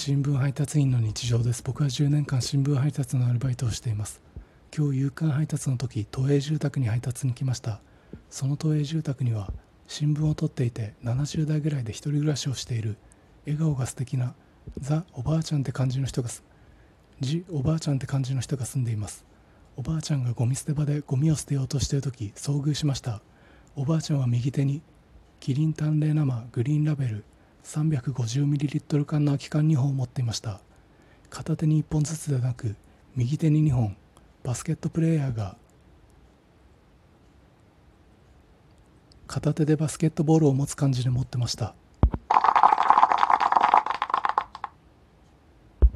新聞配達員の日常です。僕は10年間新聞配達のアルバイトをしています。今日夕刊配達の時都営住宅に配達に来ました。その都営住宅には新聞を取っていて70代ぐらいで一人暮らしをしている笑顔が素敵なザ・おばあちゃんって感じの人がジ・おばあちゃんって感じの人が住んでいます。おばあちゃんがゴミ捨て場でゴミを捨てようとしている時遭遇しました。おばあちゃんは右手にキリン淡麗生グリーンラベル 350ml 缶の空き缶2本を持っていました。片手に1本ずつではなく右手に2本バスケットプレーヤーが。片手でバスケットボールを持つ感じで持ってました。